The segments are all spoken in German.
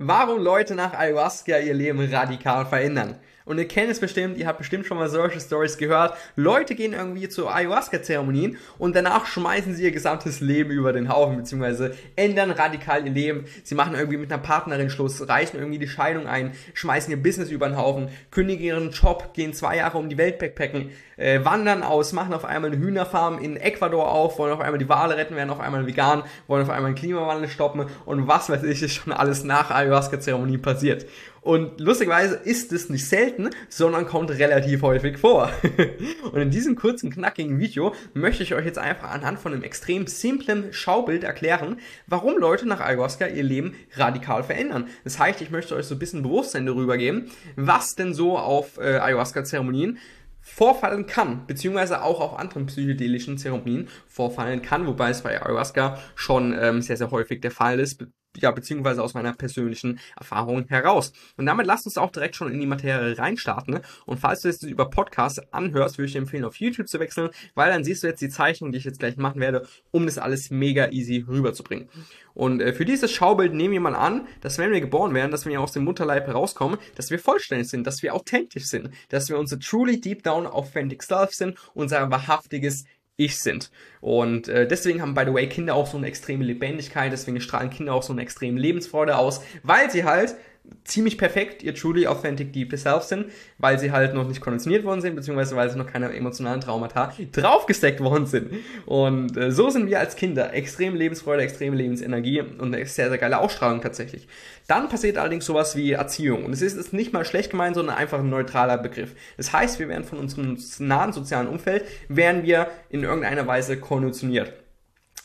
Warum Leute nach Ayahuasca ihr Leben radikal verändern. Und ihr kennt es bestimmt, ihr habt bestimmt schon mal solche Stories gehört. Leute gehen irgendwie zu Ayahuasca-Zeremonien und danach schmeißen sie ihr gesamtes Leben über den Haufen, beziehungsweise ändern radikal ihr Leben. Sie machen irgendwie mit einer Partnerin Schluss, reichen irgendwie die Scheidung ein, schmeißen ihr Business über den Haufen, kündigen ihren Job, gehen zwei Jahre um die Welt backpacken, äh, wandern aus, machen auf einmal eine Hühnerfarm in Ecuador auf, wollen auf einmal die Wale retten, werden auf einmal vegan, wollen auf einmal den Klimawandel stoppen und was weiß ich, ist schon alles nach Ayahuasca-Zeremonie passiert. Und lustigerweise ist es nicht selten, sondern kommt relativ häufig vor. und in diesem kurzen, knackigen Video möchte ich euch jetzt einfach anhand von einem extrem simplen Schaubild erklären, warum Leute nach Ayahuasca ihr Leben radikal verändern. Das heißt, ich möchte euch so ein bisschen Bewusstsein darüber geben, was denn so auf äh, Ayahuasca-Zeremonien vorfallen kann, beziehungsweise auch auf anderen psychedelischen Zeremonien vorfallen kann, wobei es bei Ayahuasca schon ähm, sehr, sehr häufig der Fall ist, ja, beziehungsweise aus meiner persönlichen Erfahrung heraus. Und damit lasst uns auch direkt schon in die Materie reinstarten. Ne? Und falls du es über Podcasts anhörst, würde ich dir empfehlen, auf YouTube zu wechseln, weil dann siehst du jetzt die Zeichnung, die ich jetzt gleich machen werde, um das alles mega easy rüberzubringen. Und äh, für dieses Schaubild nehmen wir mal an, dass wenn wir geboren werden, dass wir aus dem Mutterleib herauskommen, dass wir vollständig sind, dass wir authentisch sind, dass wir unser truly deep down authentic self sind, unser wahrhaftiges ich sind. Und äh, deswegen haben, by the way, Kinder auch so eine extreme Lebendigkeit, deswegen strahlen Kinder auch so eine extreme Lebensfreude aus, weil sie halt ziemlich perfekt ihr truly authentic deep self sind, weil sie halt noch nicht konditioniert worden sind, beziehungsweise weil sie noch keine emotionalen Traumata draufgesteckt worden sind. Und äh, so sind wir als Kinder. Extrem Lebensfreude, extreme Lebensenergie und eine sehr, sehr geile Ausstrahlung tatsächlich. Dann passiert allerdings sowas wie Erziehung. Und es ist, ist nicht mal schlecht gemeint, sondern einfach ein neutraler Begriff. Das heißt, wir werden von unserem nahen sozialen Umfeld, werden wir in irgendeiner Weise konditioniert.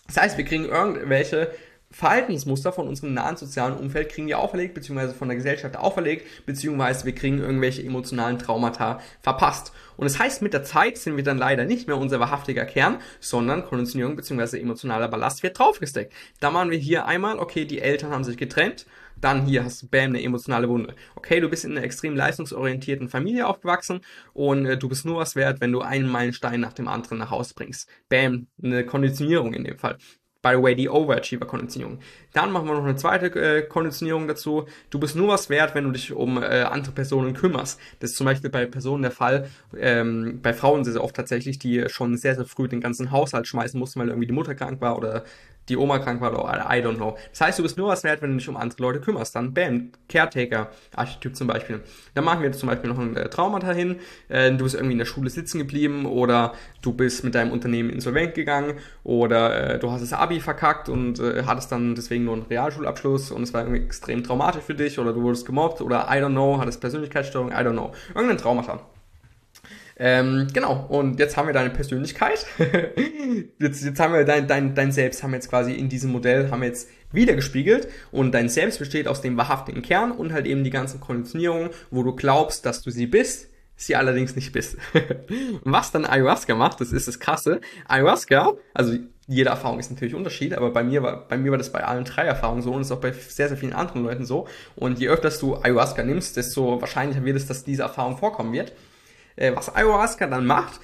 Das heißt, wir kriegen irgendwelche Verhaltensmuster von unserem nahen sozialen Umfeld kriegen wir auferlegt, beziehungsweise von der Gesellschaft auferlegt, beziehungsweise wir kriegen irgendwelche emotionalen Traumata verpasst. Und das heißt, mit der Zeit sind wir dann leider nicht mehr unser wahrhaftiger Kern, sondern Konditionierung beziehungsweise emotionaler Ballast wird draufgesteckt. Da machen wir hier einmal, okay, die Eltern haben sich getrennt, dann hier hast du bam eine emotionale Wunde. Okay, du bist in einer extrem leistungsorientierten Familie aufgewachsen und äh, du bist nur was wert, wenn du einen Meilenstein nach dem anderen nach Hause bringst. Bam, eine Konditionierung in dem Fall. By the way, die Overachiever-Konditionierung. Dann machen wir noch eine zweite äh, Konditionierung dazu. Du bist nur was wert, wenn du dich um äh, andere Personen kümmerst. Das ist zum Beispiel bei Personen der Fall, ähm, bei Frauen sehr, sehr oft tatsächlich, die schon sehr, sehr früh den ganzen Haushalt schmeißen mussten, weil irgendwie die Mutter krank war oder die Oma krank war oder I don't know. Das heißt, du bist nur was wert, wenn du dich um andere Leute kümmerst. Dann bam, Caretaker-Archetyp zum Beispiel. Dann machen wir zum Beispiel noch ein äh, Traumata hin. Äh, du bist irgendwie in der Schule sitzen geblieben oder du bist mit deinem Unternehmen insolvent gegangen oder äh, du hast das Abi verkackt und äh, hattest dann deswegen nur einen Realschulabschluss und es war irgendwie extrem traumatisch für dich oder du wurdest gemobbt oder I don't know, hattest Persönlichkeitsstörung, I don't know. Irgendein Traumata. Ähm, genau, und jetzt haben wir deine Persönlichkeit. jetzt, jetzt haben wir dein, dein, dein Selbst, haben wir jetzt quasi in diesem Modell, haben wir jetzt wiedergespiegelt und dein Selbst besteht aus dem wahrhaftigen Kern und halt eben die ganzen Konditionierungen, wo du glaubst, dass du sie bist, sie allerdings nicht bist. Was dann Ayahuasca macht, das ist das Krasse. Ayahuasca, also jede Erfahrung ist natürlich Unterschied, aber bei mir war, bei mir war das bei allen drei Erfahrungen so und ist auch bei sehr, sehr vielen anderen Leuten so. Und je öfter du Ayahuasca nimmst, desto wahrscheinlicher wird es, dass diese Erfahrung vorkommen wird. Äh, was Ayahuasca dann macht,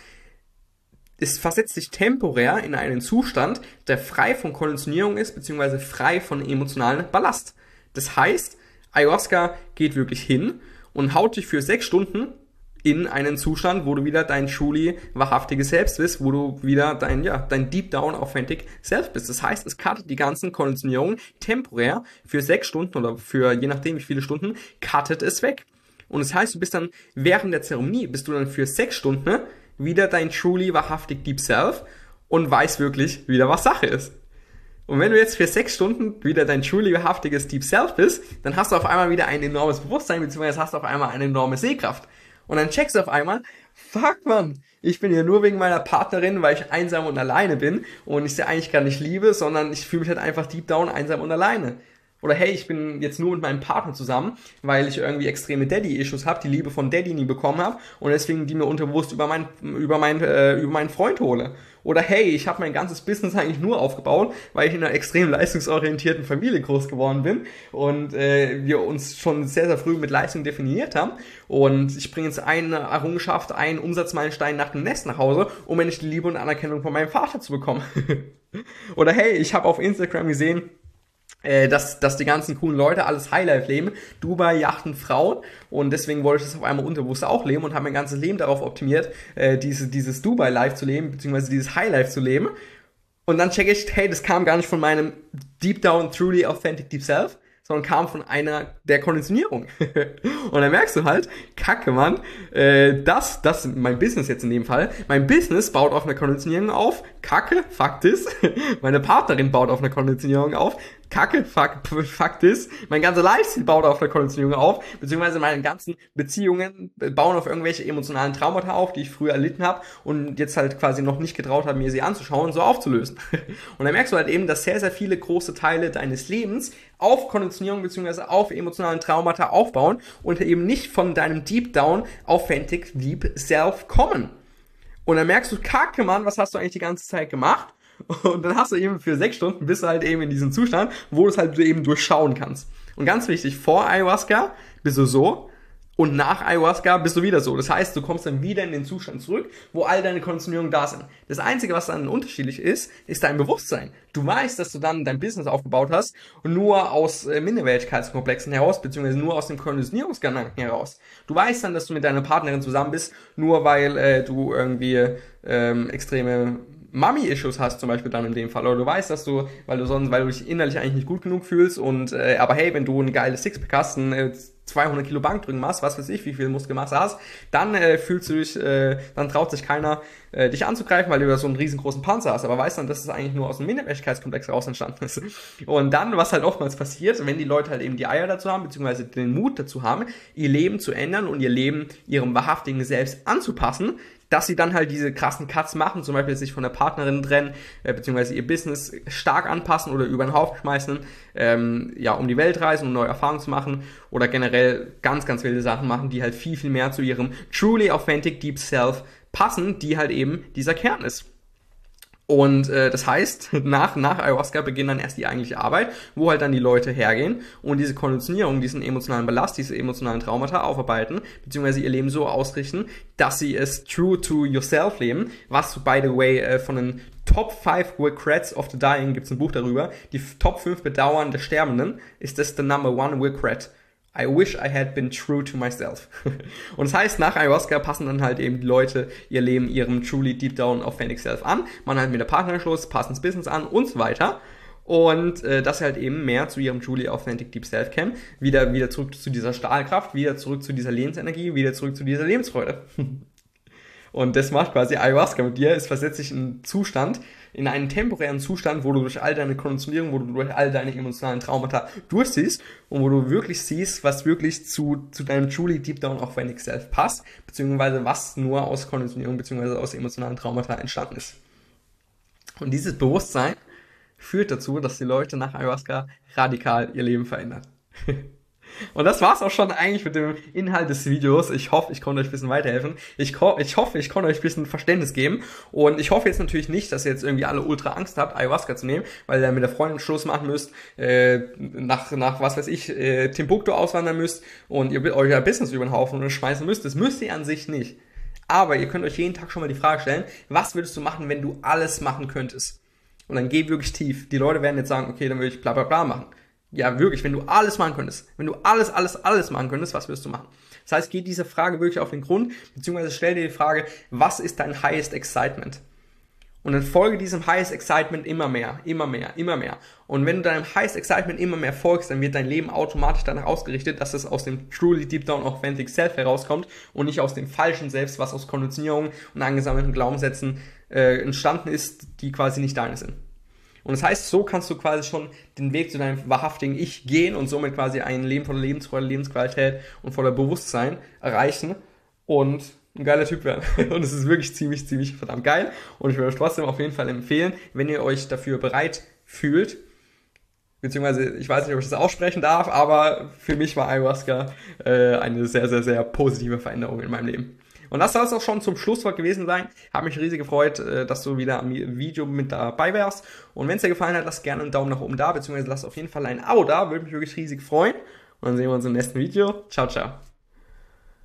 es versetzt sich temporär in einen Zustand, der frei von Konditionierung ist, beziehungsweise frei von emotionalen Ballast. Das heißt, Ayahuasca geht wirklich hin und haut dich für sechs Stunden in einen Zustand, wo du wieder dein truly wahrhaftiges Selbst bist, wo du wieder dein, ja, dein deep down authentic Selbst bist. Das heißt, es cuttet die ganzen Konditionierungen temporär für sechs Stunden oder für je nachdem wie viele Stunden, cuttet es weg. Und das heißt, du bist dann während der Zeremonie, bist du dann für sechs Stunden ne, wieder dein truly wahrhaftig Deep Self und weißt wirklich wieder, was Sache ist. Und wenn du jetzt für sechs Stunden wieder dein truly wahrhaftiges Deep Self bist, dann hast du auf einmal wieder ein enormes Bewusstsein, beziehungsweise hast du auf einmal eine enorme Sehkraft. Und dann checkst du auf einmal, fuck man, ich bin hier nur wegen meiner Partnerin, weil ich einsam und alleine bin und ich sie eigentlich gar nicht liebe, sondern ich fühle mich halt einfach deep down einsam und alleine. Oder hey, ich bin jetzt nur mit meinem Partner zusammen, weil ich irgendwie extreme Daddy-Issues habe, die Liebe von Daddy nie bekommen habe und deswegen die mir unterbewusst über, mein, über, mein, äh, über meinen Freund hole. Oder hey, ich habe mein ganzes Business eigentlich nur aufgebaut, weil ich in einer extrem leistungsorientierten Familie groß geworden bin und äh, wir uns schon sehr, sehr früh mit Leistung definiert haben. Und ich bringe jetzt eine Errungenschaft, einen Umsatzmeilenstein nach dem Nest nach Hause, um endlich die Liebe und Anerkennung von meinem Vater zu bekommen. Oder hey, ich habe auf Instagram gesehen, äh, dass, dass die ganzen coolen Leute alles Highlife leben, Dubai, Yachten, Frauen. Und deswegen wollte ich das auf einmal unterbewusst auch leben und habe mein ganzes Leben darauf optimiert, äh, diese, dieses Dubai-Life zu leben, beziehungsweise dieses Highlife zu leben. Und dann checke ich, hey, das kam gar nicht von meinem Deep Down, Truly Authentic Deep Self, sondern kam von einer der Konditionierung. und dann merkst du halt, kacke, Mann, äh, das, das, mein Business jetzt in dem Fall, mein Business baut auf einer Konditionierung auf, kacke, Fakt ist, meine Partnerin baut auf einer Konditionierung auf, Kacke, fuck, Fakt ist, mein ganzer Lifestyle baut auf der Konditionierung auf, beziehungsweise meine ganzen Beziehungen bauen auf irgendwelche emotionalen Traumata auf, die ich früher erlitten habe und jetzt halt quasi noch nicht getraut habe, mir sie anzuschauen und so aufzulösen. Und dann merkst du halt eben, dass sehr, sehr viele große Teile deines Lebens auf Konditionierung beziehungsweise auf emotionalen Traumata aufbauen und eben nicht von deinem Deep Down Authentic Deep Self kommen. Und dann merkst du, kacke, Mann, was hast du eigentlich die ganze Zeit gemacht? Und dann hast du eben für sechs Stunden bist du halt eben in diesem Zustand, wo du es halt eben durchschauen kannst. Und ganz wichtig, vor Ayahuasca bist du so und nach Ayahuasca bist du wieder so. Das heißt, du kommst dann wieder in den Zustand zurück, wo all deine Konditionierungen da sind. Das Einzige, was dann unterschiedlich ist, ist dein Bewusstsein. Du weißt, dass du dann dein Business aufgebaut hast und nur aus äh, Minderwertigkeitskomplexen heraus, beziehungsweise nur aus dem Konditionierungsgedanken heraus. Du weißt dann, dass du mit deiner Partnerin zusammen bist, nur weil äh, du irgendwie ähm, extreme Mummy-Issues hast, zum Beispiel dann in dem Fall, oder du weißt, dass du, weil du sonst, weil du dich innerlich eigentlich nicht gut genug fühlst und, äh, aber hey, wenn du ein geiles Sixpack hast, ein äh, 200 Kilo Bankdrücken machst, was weiß ich, wie viel Muskelmasse hast, dann äh, fühlst du dich, äh, dann traut sich keiner, äh, dich anzugreifen, weil du so einen riesengroßen Panzer hast, aber weißt dann, dass es eigentlich nur aus einem Minderwertigkeitskomplex raus entstanden ist. Und dann, was halt oftmals passiert, wenn die Leute halt eben die Eier dazu haben, beziehungsweise den Mut dazu haben, ihr Leben zu ändern und ihr Leben ihrem wahrhaftigen Selbst anzupassen, dass sie dann halt diese krassen Cuts machen, zum Beispiel sich von der Partnerin trennen, äh, beziehungsweise ihr Business stark anpassen oder über den Haufen schmeißen, ähm, ja, um die Welt reisen, um neue Erfahrungen zu machen oder generell ganz, ganz wilde Sachen machen, die halt viel, viel mehr zu ihrem truly authentic deep self passen, die halt eben dieser Kern ist. Und äh, das heißt, nach, nach Ayahuasca beginnt dann erst die eigentliche Arbeit, wo halt dann die Leute hergehen und diese Konditionierung, diesen emotionalen Ballast, diese emotionalen Traumata aufarbeiten, beziehungsweise ihr Leben so ausrichten, dass sie es true to yourself leben, was, by the way, äh, von den Top 5 Regrets of the Dying gibt's ein Buch darüber. Die Top 5 Bedauern der Sterbenden ist das the number one regret. I wish I had been true to myself. und das heißt, nach Ayahuasca passen dann halt eben die Leute ihr Leben ihrem truly deep down authentic self an, man halt mit der Partner Schluss, passen das Business an und so weiter. Und äh, dass sie halt eben mehr zu ihrem truly authentic deep self kämen, wieder, wieder zurück zu dieser Stahlkraft, wieder zurück zu dieser Lebensenergie, wieder zurück zu dieser Lebensfreude. Und das macht quasi Ayahuasca mit dir. Es versetzt sich in einen Zustand, in einen temporären Zustand, wo du durch all deine Konditionierung, wo du durch all deine emotionalen Traumata durchsiehst und wo du wirklich siehst, was wirklich zu, zu deinem truly deep down authentic self passt, beziehungsweise was nur aus Konditionierung, beziehungsweise aus emotionalen Traumata entstanden ist. Und dieses Bewusstsein führt dazu, dass die Leute nach Ayahuasca radikal ihr Leben verändern. Und das war's auch schon eigentlich mit dem Inhalt des Videos. Ich hoffe, ich konnte euch ein bisschen weiterhelfen. Ich, ich hoffe, ich konnte euch ein bisschen Verständnis geben. Und ich hoffe jetzt natürlich nicht, dass ihr jetzt irgendwie alle ultra Angst habt, Ayahuasca zu nehmen, weil ihr mit der Freundin Schluss machen müsst, äh, nach, nach was weiß ich, äh, Timbuktu auswandern müsst und ihr euer Business über den Haufen schmeißen müsst. Das müsst ihr an sich nicht. Aber ihr könnt euch jeden Tag schon mal die Frage stellen, was würdest du machen, wenn du alles machen könntest? Und dann geh wirklich tief. Die Leute werden jetzt sagen, okay, dann würde ich bla bla bla machen. Ja, wirklich, wenn du alles machen könntest, wenn du alles, alles, alles machen könntest, was wirst du machen? Das heißt, geh diese Frage wirklich auf den Grund, beziehungsweise stell dir die Frage, was ist dein highest excitement? Und dann folge diesem highest excitement immer mehr, immer mehr, immer mehr. Und wenn du deinem highest excitement immer mehr folgst, dann wird dein Leben automatisch danach ausgerichtet, dass es aus dem truly deep down authentic self herauskommt und nicht aus dem falschen Selbst, was aus Konditionierung und angesammelten Glaubenssätzen äh, entstanden ist, die quasi nicht deine sind. Und das heißt, so kannst du quasi schon den Weg zu deinem wahrhaftigen Ich gehen und somit quasi ein Leben voller Lebensfreude, Lebensqualität und voller Bewusstsein erreichen und ein geiler Typ werden. Und es ist wirklich ziemlich, ziemlich verdammt geil. Und ich würde euch trotzdem auf jeden Fall empfehlen, wenn ihr euch dafür bereit fühlt, beziehungsweise ich weiß nicht, ob ich das aussprechen darf, aber für mich war Ayahuasca äh, eine sehr, sehr, sehr positive Veränderung in meinem Leben. Und das soll es auch schon zum Schlusswort gewesen sein. Habe mich riesig gefreut, äh, dass du wieder am Video mit dabei wärst. Und wenn es dir gefallen hat, lass gerne einen Daumen nach oben da, beziehungsweise lass auf jeden Fall ein Abo da. Würde mich wirklich riesig freuen. Und dann sehen wir uns im nächsten Video. Ciao, ciao.